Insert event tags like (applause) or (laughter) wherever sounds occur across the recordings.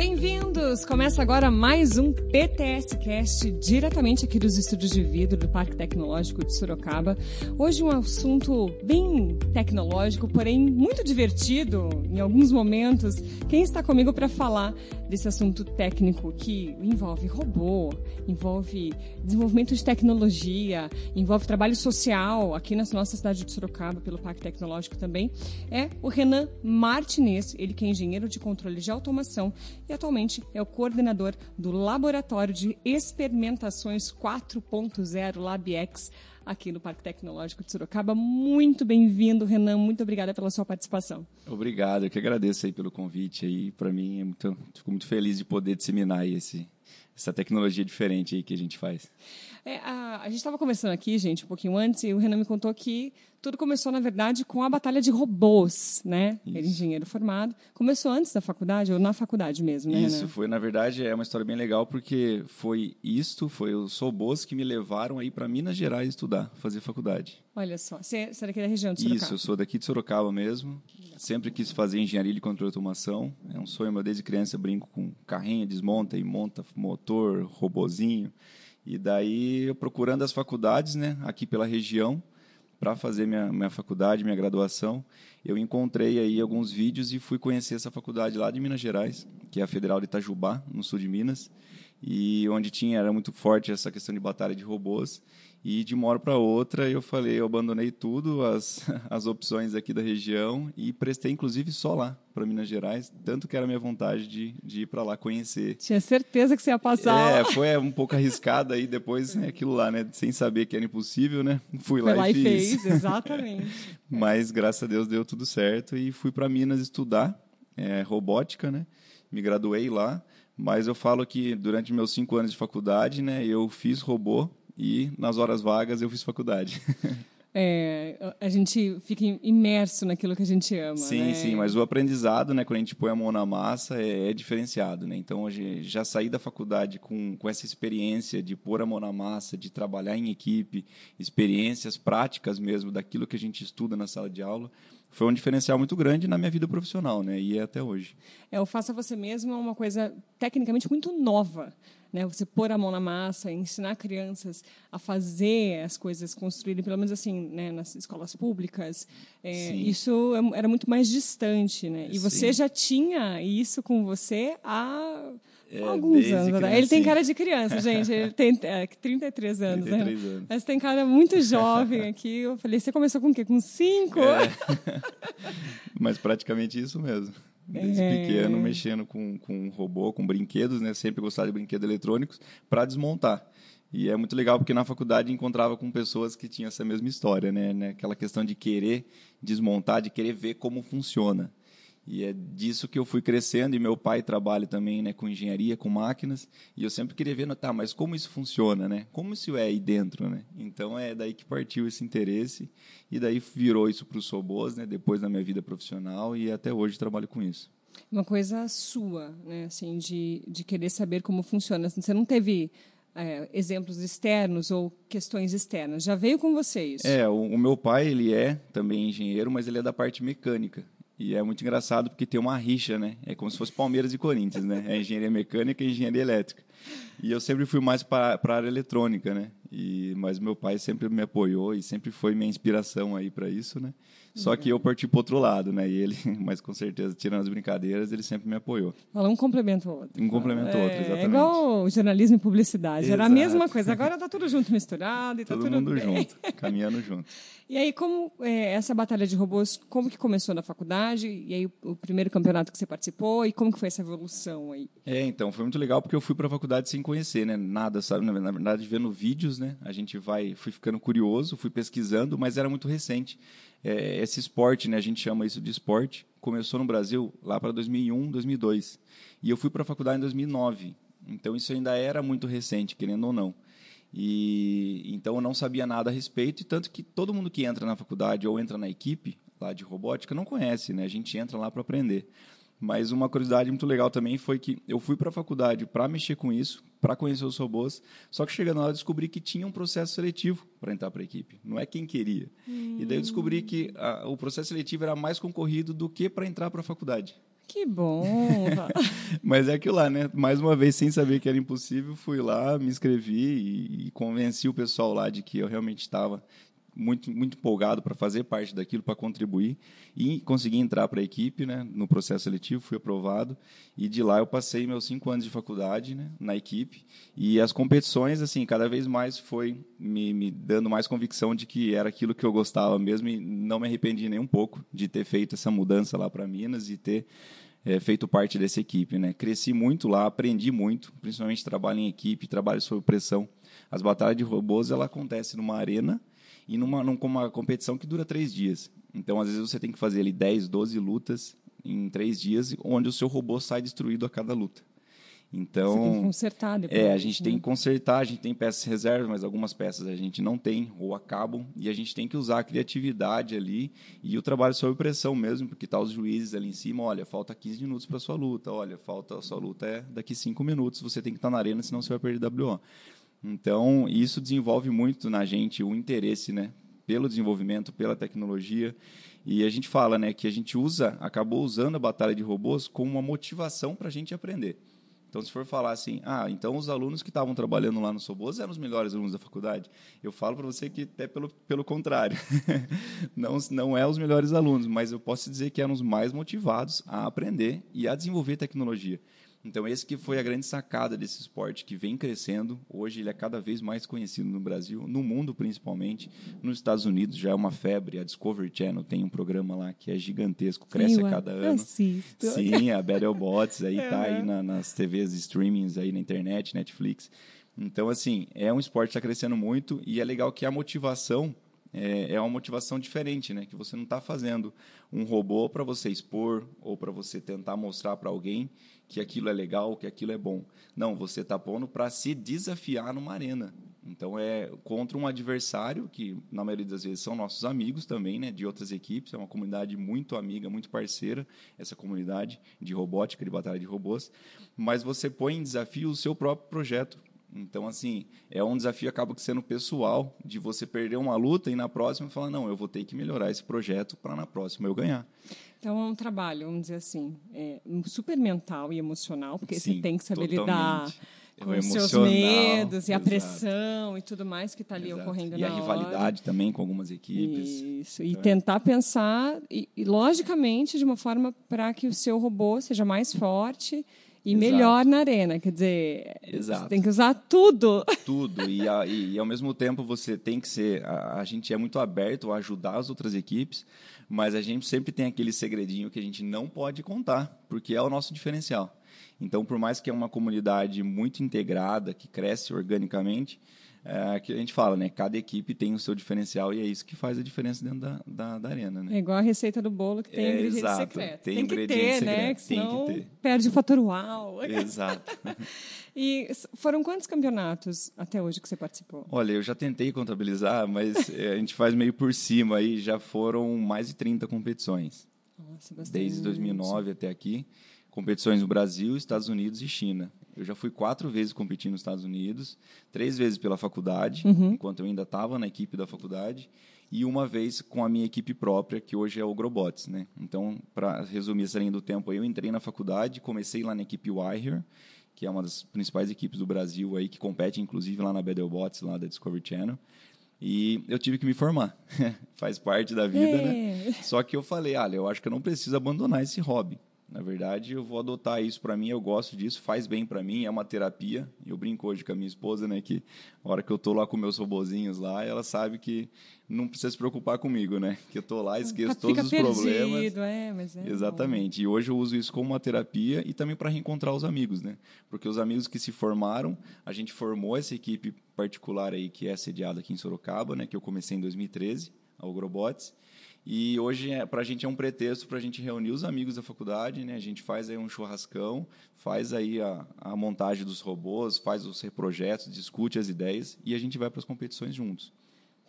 Bem-vindo! Começa agora mais um PTS Cast, diretamente aqui dos estúdios de vidro do Parque Tecnológico de Sorocaba. Hoje um assunto bem tecnológico, porém muito divertido em alguns momentos. Quem está comigo para falar desse assunto técnico que envolve robô, envolve desenvolvimento de tecnologia, envolve trabalho social aqui na nossa cidade de Sorocaba, pelo Parque Tecnológico também, é o Renan Martinez, ele que é engenheiro de controle de automação e atualmente é o coordenador do Laboratório de Experimentações 4.0 LabX aqui no Parque Tecnológico de Sorocaba. Muito bem-vindo, Renan. Muito obrigada pela sua participação. Obrigado, eu que agradeço aí pelo convite aí. Para mim é muito, fico muito feliz de poder disseminar esse, essa tecnologia diferente aí que a gente faz. É, a, a, gente estava conversando aqui, gente, um pouquinho antes, e o Renan me contou que tudo começou, na verdade, com a batalha de robôs, né? Isso. Ele é engenheiro formado. Começou antes da faculdade, ou na faculdade mesmo, né? Isso, Renan? foi, na verdade, é uma história bem legal, porque foi isto, foi os robôs que me levaram aí para Minas Gerais estudar, fazer faculdade. Olha só, você, é daqui da região de Sorocaba? Isso, eu sou daqui de Sorocaba mesmo. Sempre quis fazer engenharia de controle de automação. É um sonho meu desde criança, brinco com carrinho, desmonta e monta motor, robozinho. E daí, procurando as faculdades, né, aqui pela região, para fazer minha, minha faculdade, minha graduação, eu encontrei aí alguns vídeos e fui conhecer essa faculdade lá de Minas Gerais, que é a Federal de Itajubá, no sul de Minas, e onde tinha era muito forte essa questão de batalha de robôs. E de uma hora para outra eu falei, eu abandonei tudo, as, (laughs) as opções aqui da região e prestei inclusive só lá, para Minas Gerais, tanto que era minha vontade de, de ir para lá conhecer. Tinha certeza que você ia passar. É, foi um pouco (laughs) arriscado aí depois, né, aquilo lá, né, sem saber que era impossível, né? Fui lá, lá e, e fez, exatamente. (laughs) Mas graças a Deus deu tudo certo e fui para Minas estudar é, robótica, né? Me graduei lá, mas eu falo que durante meus cinco anos de faculdade, né, eu fiz robô e nas horas vagas eu fiz faculdade. (laughs) É, a gente fica imerso naquilo que a gente ama. Sim, né? sim, mas o aprendizado, né, quando a gente põe a mão na massa, é, é diferenciado. Né? Então, hoje, já saí da faculdade com, com essa experiência de pôr a mão na massa, de trabalhar em equipe, experiências práticas mesmo daquilo que a gente estuda na sala de aula foi um diferencial muito grande na minha vida profissional, né? E é até hoje. É, o faça você mesmo é uma coisa tecnicamente muito nova, né? Você pôr a mão na massa, ensinar crianças a fazer as coisas, construírem, pelo menos assim, né? Nas escolas públicas, é, isso é, era muito mais distante, né? E você Sim. já tinha isso com você há é, Alguns anos, né? Ele tem cara de criança, gente. Ele tem é, 33 anos, 33 né? Anos. Mas tem cara muito jovem aqui. Eu falei, você começou com o quê? Com cinco? É. (laughs) Mas praticamente isso mesmo. Desde é. pequeno, mexendo com, com robô, com brinquedos, né? Sempre gostava de brinquedos eletrônicos para desmontar. E é muito legal porque na faculdade encontrava com pessoas que tinham essa mesma história, né? Aquela questão de querer desmontar, de querer ver como funciona. E é disso que eu fui crescendo, e meu pai trabalha também né, com engenharia, com máquinas, e eu sempre queria ver, tá, mas como isso funciona, né? Como isso é aí dentro, né? Então é daí que partiu esse interesse, e daí virou isso para o Sobos, né, depois na minha vida profissional, e até hoje trabalho com isso. Uma coisa sua, né, assim, de, de querer saber como funciona. Você não teve é, exemplos externos ou questões externas. Já veio com você isso? É, o, o, meu pai ele é também engenheiro, mas ele é da parte mecânica. E é muito engraçado porque tem uma rixa, né? É como se fosse Palmeiras e Corinthians, né? É engenharia mecânica e engenharia elétrica. E eu sempre fui mais para a área eletrônica, né? E, mas meu pai sempre me apoiou e sempre foi minha inspiração aí para isso, né? Só que eu parti para outro lado, né? E ele, (laughs) mas com certeza, tirando as brincadeiras, ele sempre me apoiou. Fala um complemento ao outro. Um complemento ao outro, é, exatamente. É igual jornalismo e publicidade. Exato. Era a mesma coisa. Agora está tudo junto, misturado e está tudo tudo mundo bem. junto, (laughs) caminhando junto. E aí, como é, essa batalha de robôs, como que começou na faculdade? E aí, o primeiro campeonato que você participou? E como que foi essa evolução aí? É, então, foi muito legal porque eu fui para a faculdade sem conhecer, né? Nada, sabe? Na verdade, vendo vídeos, né? A gente vai, fui ficando curioso, fui pesquisando, mas era muito recente é, esse esporte, né, a gente chama isso de esporte, começou no Brasil lá para 2001, 2002. E eu fui para a faculdade em 2009. Então isso ainda era muito recente, querendo ou não. E então eu não sabia nada a respeito, e tanto que todo mundo que entra na faculdade ou entra na equipe lá de robótica não conhece, né? A gente entra lá para aprender. Mas uma curiosidade muito legal também foi que eu fui para a faculdade para mexer com isso, para conhecer os robôs, só que chegando lá eu descobri que tinha um processo seletivo para entrar para a equipe, não é quem queria. Hum. E daí eu descobri que a, o processo seletivo era mais concorrido do que para entrar para a faculdade. Que bom! (laughs) Mas é aquilo lá, né? Mais uma vez, sem saber que era impossível, fui lá, me inscrevi e, e convenci o pessoal lá de que eu realmente estava muito, muito empolgado para fazer parte daquilo, para contribuir e consegui entrar para a equipe, né, no processo seletivo, fui aprovado e de lá eu passei meus cinco anos de faculdade, né, na equipe e as competições, assim, cada vez mais foi me, me dando mais convicção de que era aquilo que eu gostava mesmo e não me arrependi nem um pouco de ter feito essa mudança lá para Minas e ter é, feito parte dessa equipe, né? Cresci muito lá, aprendi muito, principalmente trabalho em equipe, trabalho sob pressão. As batalhas de robôs ela acontece numa arena e numa, numa competição que dura três dias. Então, às vezes, você tem que fazer ali 10, 12 lutas em três dias, onde o seu robô sai destruído a cada luta. Então, você tem que consertar depois. É, a gente né? tem que consertar, a gente tem peças reservas, mas algumas peças a gente não tem ou acabam, e a gente tem que usar a criatividade ali e o trabalho sob pressão mesmo, porque tá os juízes ali em cima, olha, falta 15 minutos para sua luta, olha, falta a sua luta é daqui 5 minutos, você tem que estar tá na arena, senão você vai perder WO. Então, isso desenvolve muito na gente o interesse, né, pelo desenvolvimento, pela tecnologia. E a gente fala, né, que a gente usa, acabou usando a batalha de robôs como uma motivação para a gente aprender. Então, se for falar assim, ah, então os alunos que estavam trabalhando lá no Sobos eram os melhores alunos da faculdade, eu falo para você que até pelo, pelo contrário. (laughs) não, não é os melhores alunos, mas eu posso dizer que eram os mais motivados a aprender e a desenvolver tecnologia. Então, esse que foi a grande sacada desse esporte, que vem crescendo. Hoje ele é cada vez mais conhecido no Brasil, no mundo principalmente. Nos Estados Unidos já é uma febre. A Discovery Channel tem um programa lá que é gigantesco, cresce a cada ano. assisto. Sim, a Battlebots aí tá aí na- nas TVs streamings aí na internet, Netflix. Então, assim, é um esporte que está crescendo muito e é legal que a motivação é, é uma motivação diferente, né? Que você não está fazendo um robô para você expor ou para você tentar mostrar para alguém que aquilo é legal, que aquilo é bom. Não, você está pondo para se desafiar numa arena. Então é contra um adversário que na maioria das vezes são nossos amigos também, né, de outras equipes. É uma comunidade muito amiga, muito parceira essa comunidade de robótica, de batalha de robôs. Mas você põe em desafio o seu próprio projeto. Então, assim, é um desafio acaba sendo pessoal de você perder uma luta e na próxima falar, não, eu vou ter que melhorar esse projeto para na próxima eu ganhar. Então é um trabalho, vamos dizer assim, é, super mental e emocional, porque Sim, você tem que saber totalmente. lidar É com os seus medos e a exato. pressão e tudo mais que está ali Exato. ocorrendo E na a hora. rivalidade também com algumas equipes. Isso, e Então, é. tentar pensar, e, e, logicamente, de uma forma para que o seu robô seja mais forte e Exato. melhor na arena. Quer dizer, Exato. você tem que usar tudo. (laughs) tudo e, a- e, e, ao mesmo tempo você tem que ser a, a gente é muito aberto a ajudar as outras equipes mas a gente sempre tem aquele segredinho que a gente não pode contar porque é o nosso diferencial então por mais que é uma comunidade muito integrada que cresce organicamente é, que a gente fala né cada equipe tem o seu diferencial e é isso que faz a diferença dentro da, da, da arena né É igual a receita do bolo que tem É, ingrediente exato. secreto. Tem Tem, que ingrediente ter, secreto, né? Que tem que senão ter. perde o fator uau. exato (laughs) E foram quantos campeonatos até hoje que você participou? Olha, eu já tentei contabilizar, mas (laughs) eh, a gente faz meio por cima aí, já foram mais de 30 competições. Nossa, bastante. desde 2009 até aqui, competições no Brasil, Estados Unidos e China. Eu já fui quatro vezes competir nos Estados Unidos, três vezes pela faculdade, enquanto eu ainda estava na equipe da faculdade, e uma vez com a minha equipe própria, que hoje é o Grobots. Né? Então, para resumir essa linha do tempo, eu entrei na faculdade, comecei lá na equipe Wire, que é uma das principais equipes do Brasil aí, que compete inclusive lá na Battlebots, lá da Discovery Channel. E eu tive que me formar. (laughs) Faz parte da vida, né? É. Só que eu falei, olha, eu acho que eu não preciso abandonar esse hobby. Na verdade, eu vou adotar isso para mim, eu gosto disso, faz bem para mim, é uma terapia. Eu brinco hoje com a minha esposa, né, que a hora que eu tô lá com meus robozinhos lá, ela sabe que não precisa se preocupar comigo, né? Que eu tô lá, esqueço Fica todos os perdido, problemas. é, mas é bom. Exatamente. E hoje eu uso isso como uma terapia e também para reencontrar os amigos, né? Porque os amigos que se formaram, a gente formou essa equipe particular aí que é sediada aqui em Sorocaba, né? Que eu comecei em 2013, a Ogrobots. E hoje é, para a gente é um pretexto para a gente reunir os amigos da faculdade, né? A gente faz aí um churrascão, faz aí a, a montagem dos robôs, faz os projetos, discute as ideias e a gente vai para as competições juntos.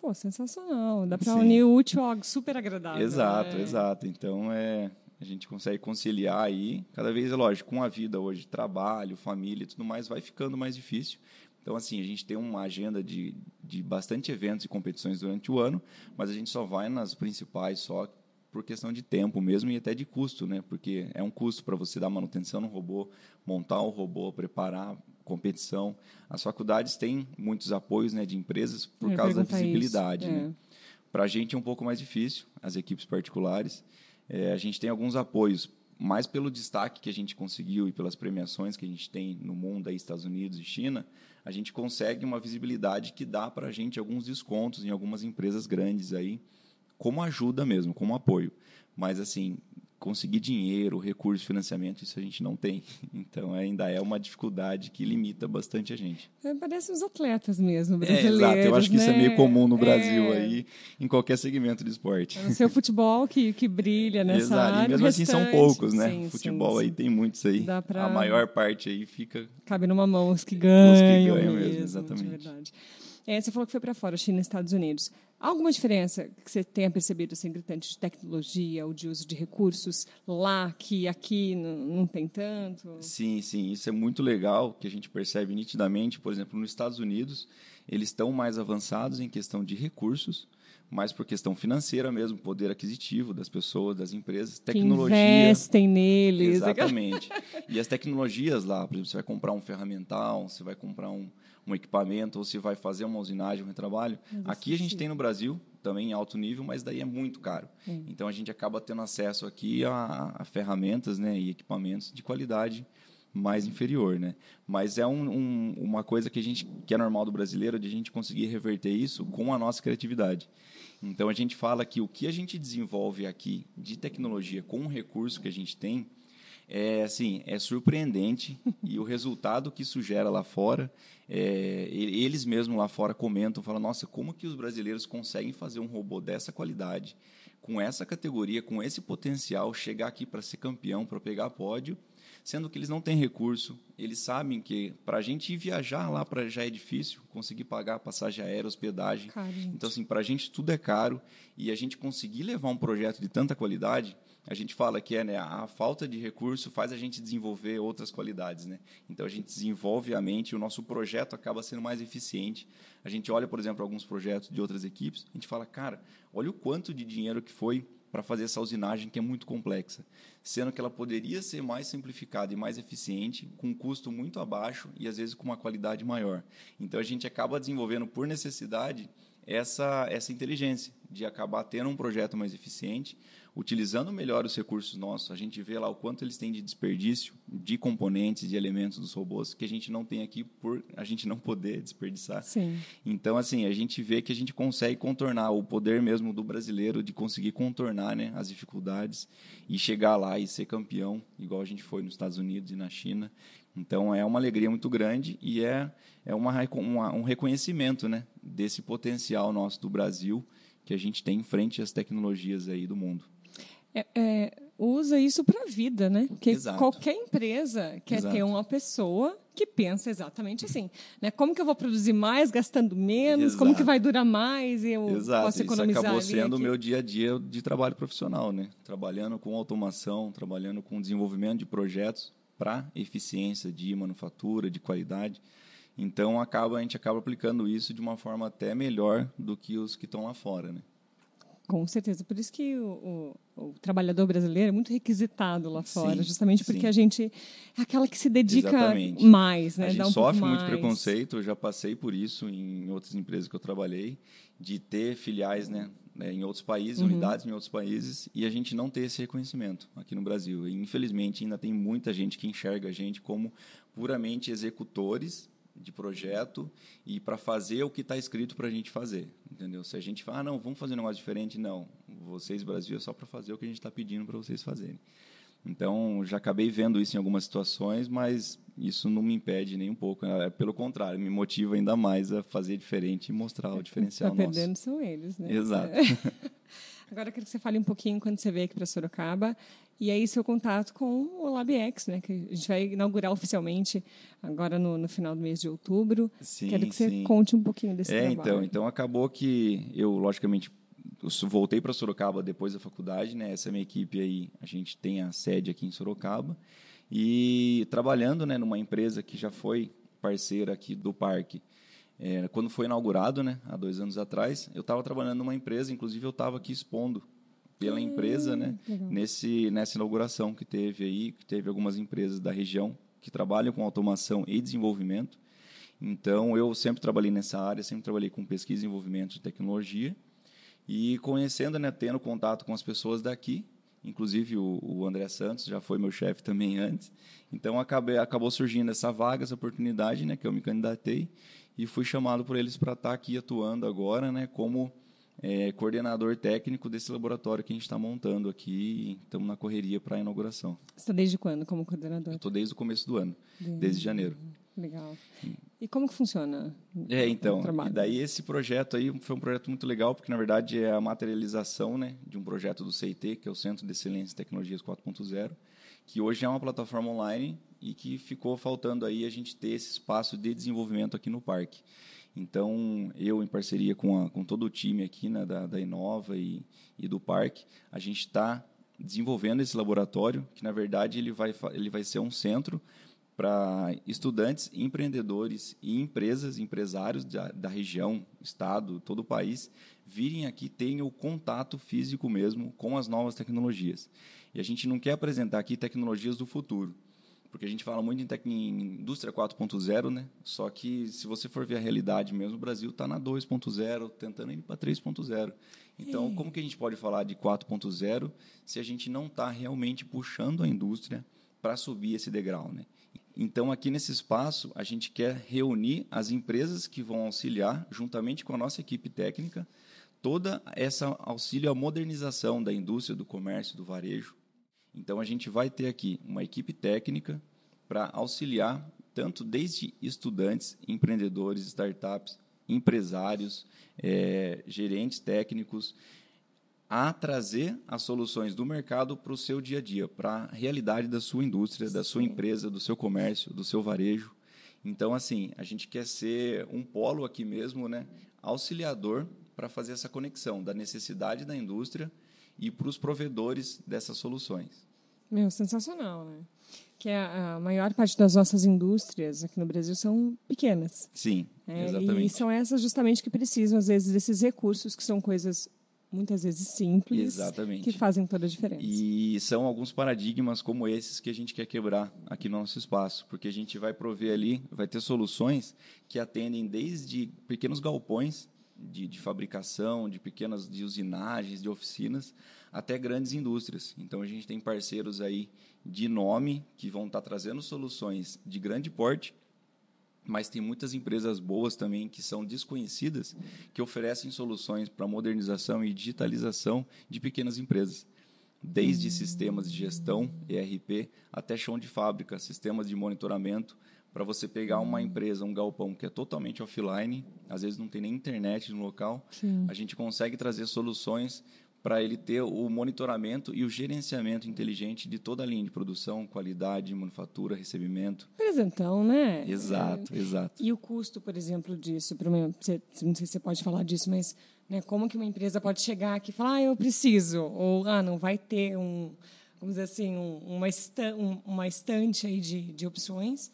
Pô, sensacional. Dá para unir o útil ao super agradável. Exato, né? exato. Então é a gente consegue conciliar aí, cada vez é lógico, com a vida hoje, trabalho, família e tudo mais, vai ficando mais difícil. Então, assim, a gente tem uma agenda de, de bastante eventos e competições durante o ano, mas a gente só vai nas principais só por questão de tempo mesmo e até de custo, né? Porque é um custo para você dar manutenção no robô, montar o robô, preparar competição. As faculdades têm muitos apoios né, de empresas por causa da visibilidade. Né? É. Para a gente é um pouco mais difícil, as equipes particulares. É, a gente tem alguns apoios, mais pelo destaque que a gente conseguiu e pelas premiações que a gente tem no mundo, aí, Estados Unidos e China, a gente consegue uma visibilidade que dá para a gente alguns descontos em algumas empresas grandes aí, como ajuda mesmo, como apoio. Mas, assim, conseguir dinheiro, recurso, financiamento, isso a gente não tem. (laughs) Então ainda é uma dificuldade que limita bastante a gente. É, parece os atletas mesmo, brasileiros. É, exato, eu acho que né? isso é meio comum no Brasil é... aí, em qualquer segmento de esporte. É o seu futebol que, que brilha nessa exato. área. E mesmo assim são poucos, né? Sim, futebol sim, aí tem muitos aí. Pra... A maior parte aí fica. Cabe numa mão os que ganham. Os que ganham mesmo, mesmo exatamente. É, você falou que foi para fora, China e Estados Unidos. Há alguma diferença que você tenha percebido, assim, gritante, de tecnologia ou de uso de recursos lá que aqui não, tem tanto? Sim, sim. Isso é muito legal, que a gente percebe nitidamente. Por exemplo, nos Estados Unidos, eles estão mais avançados em questão de recursos, mais por questão financeira mesmo, poder aquisitivo das pessoas, das empresas, tecnologia. Que investem neles. Exatamente. e as tecnologias lá, por exemplo, você vai comprar um ferramental, você vai comprar um um equipamento ou se vai fazer uma usinagem, um retrabalho. Aqui a gente tem no Brasil também em alto nível, mas daí é muito caro. Então a gente acaba tendo acesso aqui a, a, ferramentas né, e equipamentos de qualidade mais inferior, né? Mas é um, um, uma coisa que a gente que é normal do brasileiro de a gente conseguir reverter isso com a nossa criatividade. Então a gente fala que o que a gente desenvolve aqui de tecnologia com o recurso que a gente tem é assim é surpreendente (laughs) e o resultado que isso gera lá fora é, eles mesmos lá fora comentam falam nossa como que os brasileiros conseguem fazer um robô dessa qualidade com essa categoria com esse potencial chegar aqui para ser campeão para pegar pódio sendo que eles não têm recurso eles sabem que para a gente ir viajar lá para já é difícil conseguir pagar passagem aérea hospedagem. Então assim para a gente tudo é caro e a gente conseguir levar um projeto de tanta qualidade a gente fala que é né, a falta de recurso faz a gente desenvolver outras qualidades, né? Então a gente desenvolve a mente, o nosso projeto acaba sendo mais eficiente. A gente olha, por exemplo, alguns projetos de outras equipes, a gente fala, cara, olha o quanto de dinheiro que foi para fazer essa usinagem que é muito complexa, sendo que ela poderia ser mais simplificada e mais eficiente, com um custo muito abaixo e às vezes com uma qualidade maior. Então a gente acaba desenvolvendo por necessidade essa essa inteligência de acabar tendo um projeto mais eficiente, utilizando melhor os recursos nossos, a gente vê lá o quanto eles têm de desperdício de componentes, de elementos dos robôs que a gente não tem aqui por a gente não poder desperdiçar. Sim. Então, assim, a gente vê que a gente consegue contornar o poder mesmo do brasileiro de conseguir contornar né, as dificuldades e chegar lá e ser campeão, igual a gente foi nos Estados Unidos e na China. Então, é uma alegria muito grande e é, é uma, uma um reconhecimento né, desse potencial nosso do Brasil que a gente tem em frente às tecnologias aí do mundo é, é, usa isso para a vida, né? Porque Exato. qualquer empresa quer Exato. ter uma pessoa que pensa exatamente assim, né? Como que eu vou produzir mais gastando menos? Exato. Como que vai durar mais e eu Exato. posso economizar? Isso acabou sendo o meu dia a dia de trabalho profissional, né? Trabalhando com automação, trabalhando com desenvolvimento de projetos para eficiência de manufatura, de qualidade. Então acaba a gente acaba aplicando isso de uma forma até melhor do que os que estão lá fora, né? Com certeza. Por isso que o, o, o, trabalhador brasileiro é muito requisitado lá fora, sim, justamente porque sim. a gente é aquela que se dedica Exatamente. mais, né? A gente um sofre muito preconceito, eu já passei por isso em outras empresas que eu trabalhei, de ter filiais, né? Né em outros países, uhum. unidades em outros países, e a gente não ter esse reconhecimento aqui no Brasil. E, infelizmente, ainda tem muita gente que enxerga a gente como puramente executores de projeto e para fazer o que está escrito para a gente fazer, entendeu? Se a gente fala, ah, não, vamos fazer um negócio diferente, não. Vocês, Brasil, é só para fazer o que a gente está pedindo para vocês fazerem. Então, já acabei vendo isso em algumas situações, mas isso não me impede nem um pouco. Né? Pelo contrário, me motiva ainda mais a fazer diferente e mostrar o diferencial tá perdendo são eles, né? Exato. (laughs) Agora eu quero que você fale um pouquinho quando você veio aqui para Sorocaba e aí seu contato com o LabX, né? Que a gente vai inaugurar oficialmente agora no, no final do mês de outubro. Sim, quero que você sim. conte um pouquinho desse é, trabalho. Então, então acabou que eu, logicamente, voltei para Sorocaba depois da faculdade, né? Essa minha equipe aí, a gente tem a sede aqui em Sorocaba e trabalhando, né, numa empresa que já foi parceira aqui do parque. É, quando foi inaugurado, né, há dois anos atrás, eu estava trabalhando numa empresa, inclusive eu estava aqui expondo pela empresa, né? Nesse, nessa inauguração que teve aí, que teve algumas empresas da região que trabalham com automação e desenvolvimento. Então, eu sempre trabalhei nessa área, sempre trabalhei com pesquisa e desenvolvimento de tecnologia. E conhecendo, né, tendo contato com as pessoas daqui, inclusive o, o André Santos já foi meu chefe também antes. Então, acabei, acabou surgindo essa vaga, essa oportunidade, né, que eu me candidatei e fui chamado por eles para estar aqui atuando agora, né, como é, coordenador técnico desse laboratório que a gente está montando aqui. Estamos na correria para a inauguração. Você está desde quando como coordenador? Estou desde o começo do ano, desde, desde janeiro. Legal. E como que funciona? É, então, daí esse projeto aí foi um projeto muito legal, porque na verdade é a materialização, né, de um projeto do CIT, que é o Centro de Excelência em Tecnologias 4.0, que hoje é uma plataforma online e que ficou faltando aí a gente ter esse espaço de desenvolvimento aqui no parque. Então, eu, em parceria com, a, com todo o time aqui né, da, da Inova e, e do parque, a gente está desenvolvendo esse laboratório, que na verdade ele vai, ele vai ser um centro para estudantes, empreendedores e empresas, empresários da, da, região, estado, todo o país, virem aqui tenham o contato físico mesmo com as novas tecnologias. E a gente não quer apresentar aqui tecnologias do futuro porque a gente fala muito em, em indústria 4.0, né? Só que se você for ver a realidade mesmo, o Brasil está na 2.0, tentando ir para 3.0. Então, Sim. como que a gente pode falar de 4.0 se a gente não está realmente puxando a indústria para subir esse degrau, né? Então, aqui nesse espaço, a gente quer reunir as empresas que vão auxiliar, juntamente com a nossa equipe técnica, toda essa auxílio à modernização da indústria, do comércio, do varejo, então, a gente vai ter aqui uma equipe técnica para auxiliar tanto desde estudantes, empreendedores, startups, empresários, é, gerentes técnicos, a trazer as soluções do mercado para o seu dia a dia, para a realidade da sua indústria, da sua empresa, do seu comércio, do seu varejo. Então, assim, a gente quer ser um polo aqui mesmo, né, auxiliador para fazer essa conexão da necessidade da indústria e para os provedores dessas soluções. Meu, sensacional, né? Que a, a, maior parte das nossas indústrias aqui no Brasil são pequenas. Sim, é, exatamente. E são essas justamente que precisam, às vezes, desses recursos, que são coisas muitas vezes simples, Exatamente. que fazem toda a diferença. E são alguns paradigmas como esses que a gente quer quebrar aqui no nosso espaço, porque a gente vai prover ali, vai ter soluções que atendem desde pequenos galpões de, de fabricação, de pequenas de usinagens, de oficinas, até grandes indústrias. Então a gente tem parceiros aí de nome que vão estar trazendo soluções de grande porte, mas tem muitas empresas boas também que são desconhecidas que oferecem soluções para modernização e digitalização de pequenas empresas. Desde hum. sistemas de gestão, ERP, até chão de fábrica, sistemas de monitoramento, para você pegar uma hum. empresa, um galpão que é totalmente offline, às vezes não tem nem internet no local, Sim. a gente consegue trazer soluções para ele ter o monitoramento e o gerenciamento inteligente de toda a linha de produção, qualidade, manufatura, recebimento. Presentão, né? Exato, é, exato. E o custo, por exemplo, disso, para uma, não sei se você pode falar disso, mas né, como que uma empresa pode chegar aqui e falar, ah, eu preciso, ou ah, não vai ter um, vamos dizer assim, um, uma, esta, um, uma estante aí de, de opções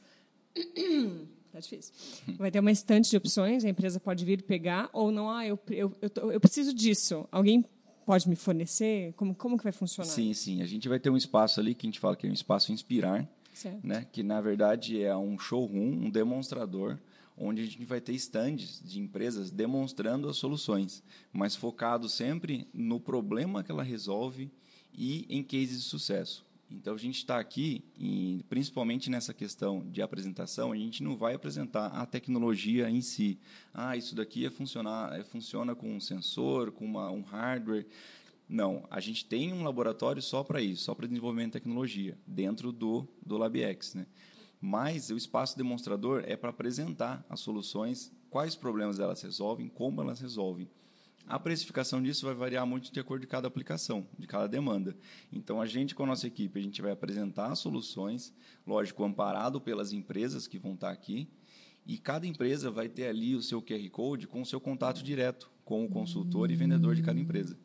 (coughs) Tá difícil. (laughs) Vai ter uma estante de opções, a empresa pode vir pegar, ou não, ah, eu, eu, eu, eu preciso disso. Alguém pode me fornecer? Como, como que vai funcionar? Sim, sim. A gente vai ter um espaço ali que a gente fala que é um espaço inspirar, né? que na verdade é um showroom, um demonstrador, onde a gente vai ter estandes de empresas demonstrando as soluções, mas focado sempre no problema que ela resolve e em cases de sucesso. Então a gente está aqui, e principalmente nessa questão de apresentação, a gente não vai apresentar a tecnologia em si. Ah, isso daqui é funcionar, é, funciona com um sensor, com uma, um hardware. Não, a gente tem um laboratório só para isso, só para desenvolvimento de tecnologia, dentro do, do LabX. Né? Mas o espaço demonstrador é para apresentar as soluções, quais problemas elas resolvem, como elas resolvem. A precificação disso vai variar muito de acordo com cada aplicação, de cada demanda. Então, a gente, com a nossa equipe, a gente vai apresentar soluções, lógico, amparado pelas empresas que vão estar aqui, e cada empresa vai ter ali o seu QR Code com o seu contato direto com o consultor e vendedor de cada empresa.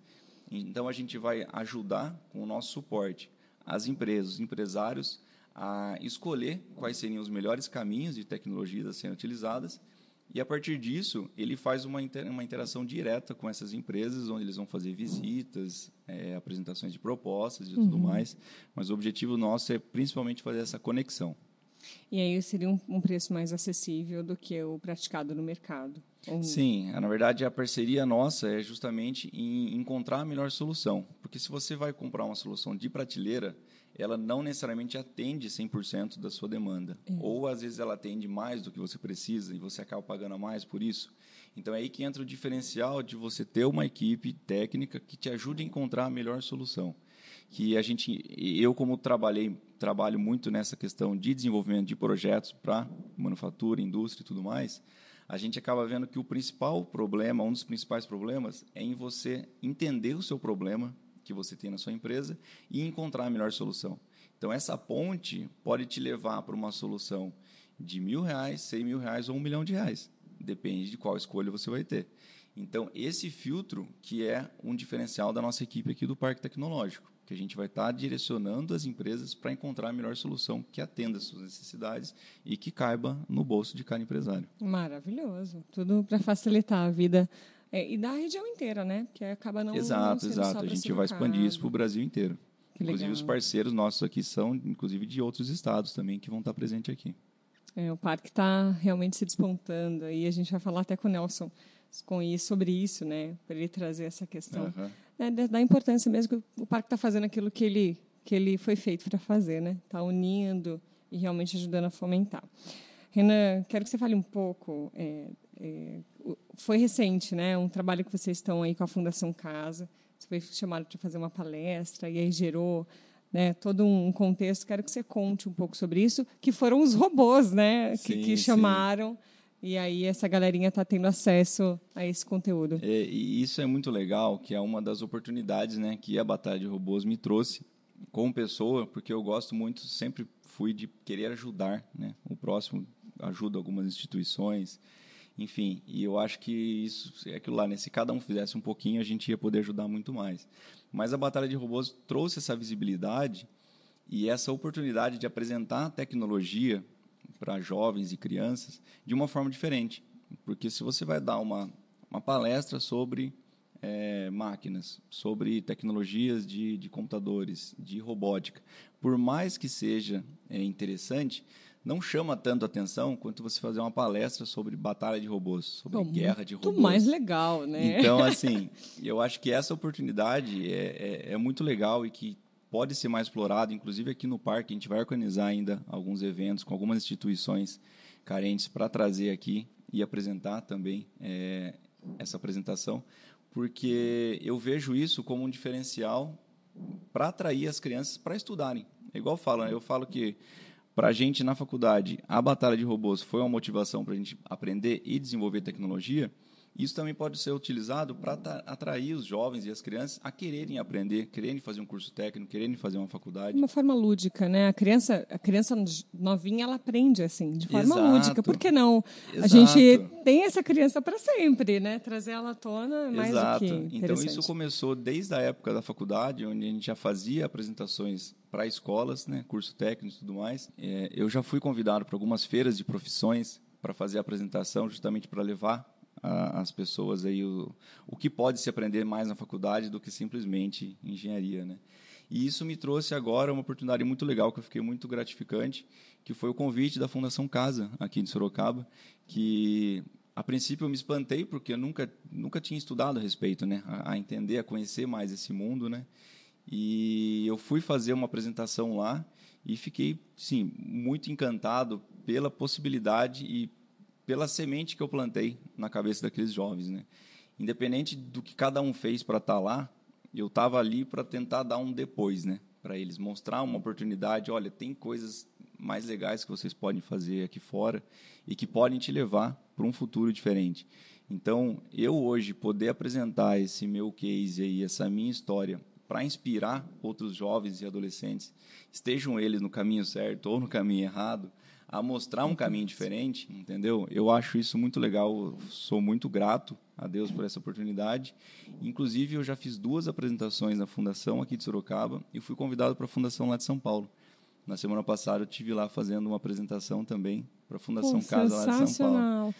Então, a gente vai ajudar com o nosso suporte as empresas, os empresários, a escolher quais seriam os melhores caminhos de tecnologias a serem utilizadas E a partir disso, ele faz uma, inter, uma interação direta com essas empresas, onde eles vão fazer visitas, é, apresentações de propostas e tudo uhum. mais. Mas o objetivo nosso é principalmente fazer essa conexão. E aí seria um, um preço mais acessível do que o praticado no mercado. Sim, na verdade a parceria nossa é justamente em encontrar a melhor solução. Porque se você vai comprar uma solução de prateleira, ela não necessariamente atende 100% da sua demanda. É. Ou às vezes ela atende mais do que você precisa e você acaba pagando mais por isso. Então é aí que entra o diferencial de você ter uma equipe técnica que te ajude a encontrar a melhor solução. Que a gente, eu como trabalhei, trabalho muito nessa questão de desenvolvimento de projetos para manufatura, indústria e tudo mais, a gente acaba vendo que o principal problema, um dos principais problemas, é em você entender o seu problema que você tem na sua empresa e encontrar a melhor solução. Então, essa ponte pode te levar para uma solução de mil reais, cem mil reais ou um milhão de reais. Depende de qual escolha você vai ter. Então, esse filtro que é um diferencial da nossa equipe aqui do Parque Tecnológico, que a gente vai estar direcionando as empresas para encontrar a melhor solução que atenda às suas necessidades e que caiba no bolso de cada empresário. Maravilhoso. Tudo para facilitar a vida é, e da região inteira, né? Porque acaba não. Exato, não exato. A gente vai expandir isso para o Brasil inteiro. Que inclusive, legal. os parceiros nossos aqui são, inclusive, de outros estados também que vão estar presentes aqui. É, o parque está realmente se despontando e a gente vai falar até com o Nelson com isso, sobre isso, né? Para ele trazer essa questão uhum. né, da importância mesmo que o parque está fazendo aquilo que ele que ele foi feito para fazer, né? Está unindo e realmente ajudando a fomentar. Renan, quero que você fale um pouco é, foi recente, né? Um trabalho que vocês estão aí com a Fundação Casa. Você foi chamado para fazer uma palestra e aí gerou né, todo um contexto. Quero que você conte um pouco sobre isso, que foram os robôs, né, sim, que, que chamaram. Sim. E aí essa galerinha está tendo acesso a esse conteúdo. É, e isso é muito legal, que é uma das oportunidades, né, que a Batalha de Robôs me trouxe como pessoa, porque eu gosto muito, sempre fui de querer ajudar, né, o próximo, ajuda algumas instituições, enfim, e eu acho que isso é aquilo lá, né? Se cada um fizesse um pouquinho, a gente ia poder ajudar muito mais. Mas a Batalha de Robôs trouxe essa visibilidade e essa oportunidade de apresentar tecnologia para jovens e crianças de uma forma diferente. Porque se você vai dar uma, uma palestra sobre é, máquinas, sobre tecnologias de, de computadores, de robótica, por mais que seja é, interessante, não chama tanto atenção quanto você fazer uma palestra sobre batalha de robôs, sobre Bom, guerra de robôs. Muito mais legal, né? Então, (laughs) assim, eu acho que essa oportunidade é, é, é muito legal e que pode ser mais explorado. Inclusive, aqui no parque, a gente vai organizar ainda alguns eventos com algumas instituições carentes para trazer aqui e apresentar também é, essa apresentação, porque eu vejo isso como um diferencial para atrair as crianças para estudarem. É igual falo, né? eu falo que para a gente na faculdade, a batalha de robôs foi uma motivação para a gente aprender e desenvolver tecnologia. Isso também pode ser utilizado para atrair os jovens e as crianças a quererem aprender, quererem fazer um curso técnico, quererem fazer uma faculdade. Uma forma lúdica, né? A criança, a criança novinha, ela aprende assim, de forma Exato. lúdica. Por que não? Exato. A gente tem essa criança para sempre, né? Trazer ela à tona mais Exato. do que Então isso começou desde a época da faculdade, onde a gente já fazia apresentações para escolas, né, curso técnico e tudo mais. É, eu já fui convidado para algumas feiras de profissões para fazer a apresentação, justamente para levar a, as pessoas aí o, o que pode se aprender mais na faculdade do que simplesmente engenharia, né? E isso me trouxe agora uma oportunidade muito legal que eu fiquei muito gratificante, que foi o convite da Fundação Casa aqui de Sorocaba, que a princípio eu me espantei porque eu nunca nunca tinha estudado a respeito, né, a, a entender, a conhecer mais esse mundo, né? E eu fui fazer uma apresentação lá e fiquei, sim, muito encantado pela possibilidade e pela semente que eu plantei na cabeça daqueles jovens, né? Independente do que cada um fez para estar tá lá, eu estava ali para tentar dar um depois, né? Para eles mostrar uma oportunidade, olha, tem coisas mais legais que vocês podem fazer aqui fora e que podem te levar para um futuro diferente. Então, eu hoje poder apresentar esse meu case aí, essa minha história para inspirar outros jovens e adolescentes, estejam eles no caminho certo ou no caminho errado, a mostrar um caminho diferente, entendeu? Eu acho isso muito legal, sou muito grato a Deus por essa oportunidade. Inclusive, eu já fiz duas apresentações na Fundação aqui de Sorocaba e fui convidado para a Fundação lá de São Paulo. Na semana passada, eu tive lá fazendo uma apresentação também para a Fundação Pô, Casa lá de São Paulo.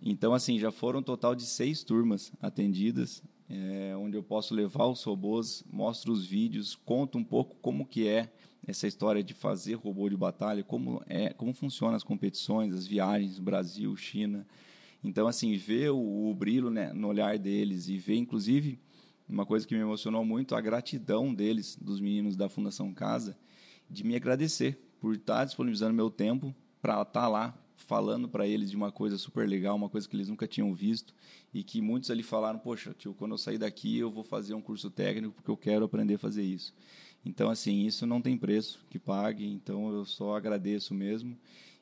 Então, assim, já foram um total de seis turmas atendidas, é, onde eu posso levar os robôs, mostro os vídeos, conto um pouco como que é essa história de fazer robô de batalha, como é, como funcionam as competições, as viagens Brasil, China. Então, assim, ver o, o brilho né, no olhar deles e ver, inclusive, uma coisa que me emocionou muito, a gratidão deles, dos meninos da Fundação Casa, de me agradecer por estar disponibilizando meu tempo para estar lá falando para eles de uma coisa super legal, uma coisa que eles nunca tinham visto e que muitos ali falaram, poxa, tio, quando eu sair daqui eu vou fazer um curso técnico porque eu quero aprender a fazer isso. Então, assim, isso não tem preço que pague, então eu só agradeço mesmo.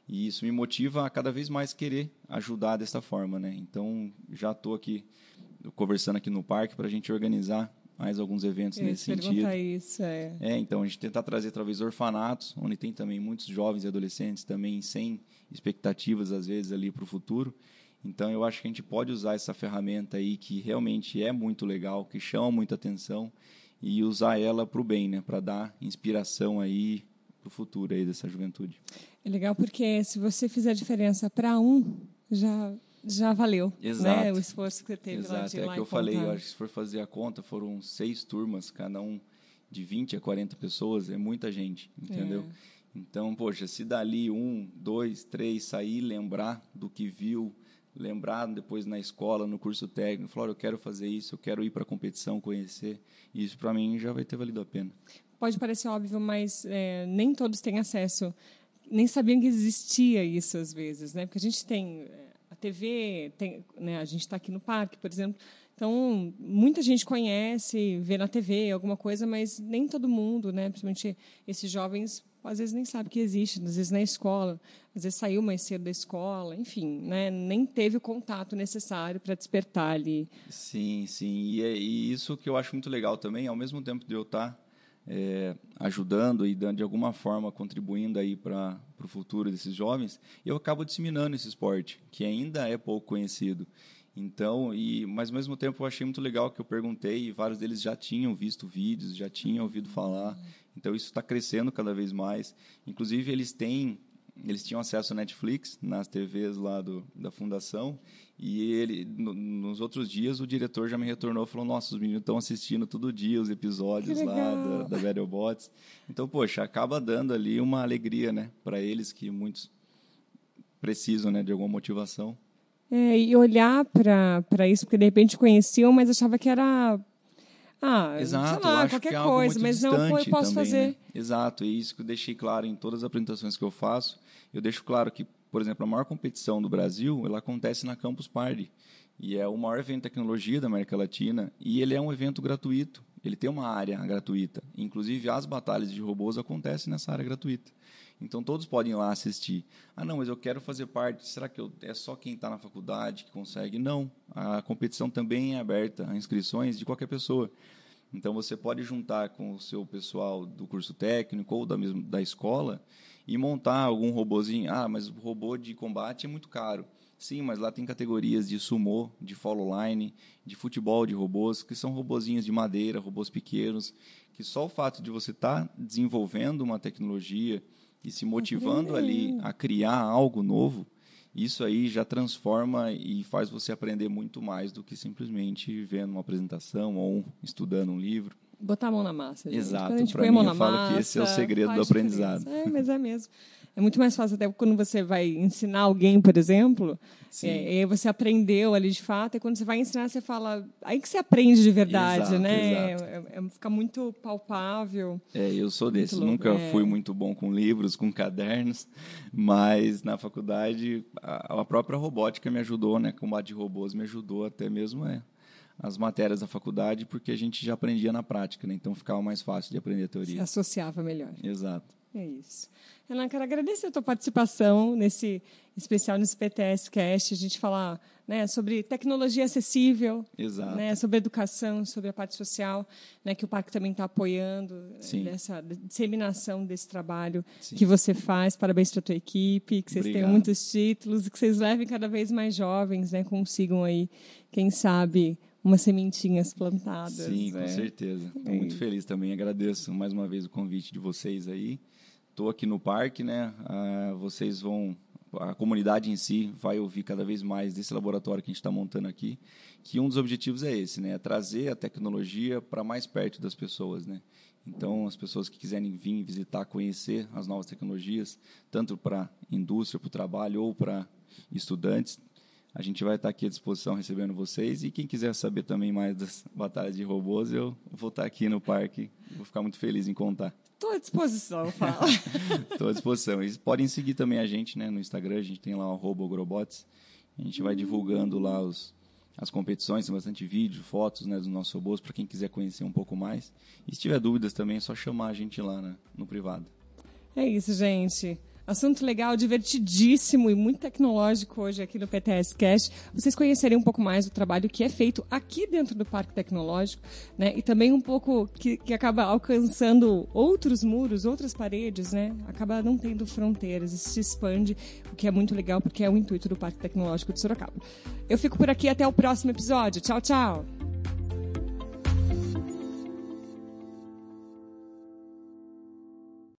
E isso me motiva a cada vez mais querer ajudar dessa forma, né? Então, já estou aqui conversando aqui no parque para a gente organizar mais alguns eventos Eu nesse sentido. isso, é. É, então a gente tentar trazer talvez orfanatos, onde tem também muitos jovens e adolescentes também sem expectativas às vezes ali para o futuro. Então eu acho que a gente pode usar essa ferramenta aí que realmente é muito legal, que chama muita atenção e usar ela para o bem, né? Para dar inspiração aí para o futuro aí dessa juventude. É legal porque se você fizer diferença para um, já já valeu, Exato. né? O esforço que você teve Exato, lá de é lá que eu falei, contar. eu acho que se for fazer a conta, foram seis turmas, cada um de 20 a 40 pessoas, é muita gente, entendeu? É. Então, poxa, se dali um, dois, três sair, lembrar do que viu, lembrar depois na escola, no curso técnico, falar, "Olha, eu quero fazer isso, eu quero ir para a competição, conhecer, isso para mim já vai ter valido a pena. Pode parecer óbvio, mas é, nem todos têm acesso, nem sabiam que existia isso às vezes, né? Porque a gente tem é, a TV, tem, né? A gente está aqui no parque, por exemplo. Então, muita gente conhece, vê na TV alguma coisa, mas nem todo mundo, né? Principalmente esses jovens, às vezes nem sabe que existe, às vezes na escola, às vezes saiu mais cedo da escola, enfim, né? Nem teve o contato necessário para despertar ali. Sim, sim. E, é, e isso que eu acho muito legal também, ao mesmo tempo de eu estar é, ajudando e dando de alguma forma contribuindo aí para o futuro desses jovens, eu acabo disseminando esse esporte que ainda é pouco conhecido. Então, e mas ao mesmo tempo eu achei muito legal que eu perguntei e vários deles já tinham visto vídeos, já tinham ouvido falar. Então isso está crescendo cada vez mais. Inclusive eles têm eles tinham acesso a Netflix nas TVs lá do, da fundação e ele no, nos outros dias o diretor já me retornou e falou nossa os meninos estão assistindo todo dia os episódios lá da, da Battlebots então poxa acaba dando ali uma alegria né para eles que muitos precisam né de alguma motivação É, e olhar para isso, porque de repente conheciam, mas achava que era. Ah, Exato, sei lá, qualquer que é coisa, mas não, eu posso também, fazer. né? Exato, e isso que eu deixei claro em todas as apresentações que eu faço. Eu deixo claro que, por exemplo, a maior competição do Brasil, ela acontece na Campus Party. E é o maior evento de tecnologia da América Latina. E ele é um evento gratuito. Ele tem uma área gratuita. Inclusive, as batalhas de robôs acontecem nessa área gratuita. Então, todos podem ir lá assistir. Ah, não, mas eu quero fazer parte. Será que eu, é só quem está na faculdade que consegue? Não. A competição também é aberta a inscrições de qualquer pessoa. Então você pode juntar com o seu pessoal do curso técnico ou da mesma da escola e montar algum robozinho. Ah, mas o robô de combate é muito caro. Sim, mas lá tem categorias de sumô, de follow line, de futebol de robôs, que são robozinhos de madeira, robôs pequenos, que só o fato de você estar desenvolvendo uma tecnologia e se motivando ali a criar algo novo, isso aí já transforma e faz você aprender muito mais do que simplesmente vendo uma apresentação ou estudando um livro. Botar a mão na massa. gente. Exato, Quando a gente pra põe a mim, eu na falo massa, que esse é o segredo do aprendizado. diferença. É, mas é mesmo. É muito mais fácil, até quando você vai ensinar alguém, por exemplo, Sim. é, e você aprendeu ali de fato, e quando você vai ensinar, você fala. Aí que você aprende de verdade, Exato, né? exato. É, é- fica muito palpável. É, eu sou louco, Nunca é. fui muito bom com livros, com cadernos, mas na faculdade a, a própria robótica me ajudou, né? Combate de robôs me ajudou até mesmo é, as matérias da faculdade, porque a gente já aprendia na prática, né? Então ficava mais fácil de aprender a Se teoria. associava melhor. Exato. É isso. Renan, quero agradecer a tua participação nesse especial nesse PTS Cast, a gente falar né, sobre tecnologia acessível, né, sobre educação, sobre a parte social, né, que o Parque também está apoiando Sim. nessa disseminação desse trabalho Sim. que você faz. Parabéns para a tua equipe, que vocês tenham muitos títulos, que vocês levem cada vez mais jovens, né, consigam aí, quem sabe, umas sementinhas plantadas. Sim, com né? certeza. Estou É muito feliz também. Agradeço mais uma vez o convite de vocês aí. Estou aqui no parque, né? Ah, vocês vão a comunidade em si vai ouvir cada vez mais desse laboratório que a gente está montando aqui, que um dos objetivos é esse, né? É trazer a tecnologia para mais perto das pessoas, né? Então, as pessoas que quiserem vir visitar, conhecer as novas tecnologias, tanto para indústria, para o trabalho ou para estudantes, a gente vai estar aqui à disposição recebendo vocês. E quem quiser saber também mais das batalhas de robôs, eu vou estar aqui no parque. Vou ficar muito feliz em contar. Estou à disposição, fala. (laughs) Estou à disposição. E podem seguir também a gente né, no Instagram, a gente tem lá o Robogrobots. A gente vai divulgando lá os, as competições, tem bastante vídeo, fotos né, dos nossos robôs, para quem quiser conhecer um pouco mais. E se tiver dúvidas também, é só chamar a gente lá né, no privado. É isso, gente. Assunto legal, divertidíssimo e muito tecnológico hoje aqui no PTS Cast. Vocês conhecerem um pouco mais do trabalho que é feito aqui dentro do Parque Tecnológico, né? E também um pouco que, que acaba alcançando outros muros, outras paredes, né? Acaba não tendo fronteiras se expande, o que é muito legal porque é o intuito do Parque Tecnológico de Sorocaba. Eu fico por aqui até o próximo episódio. Tchau, tchau!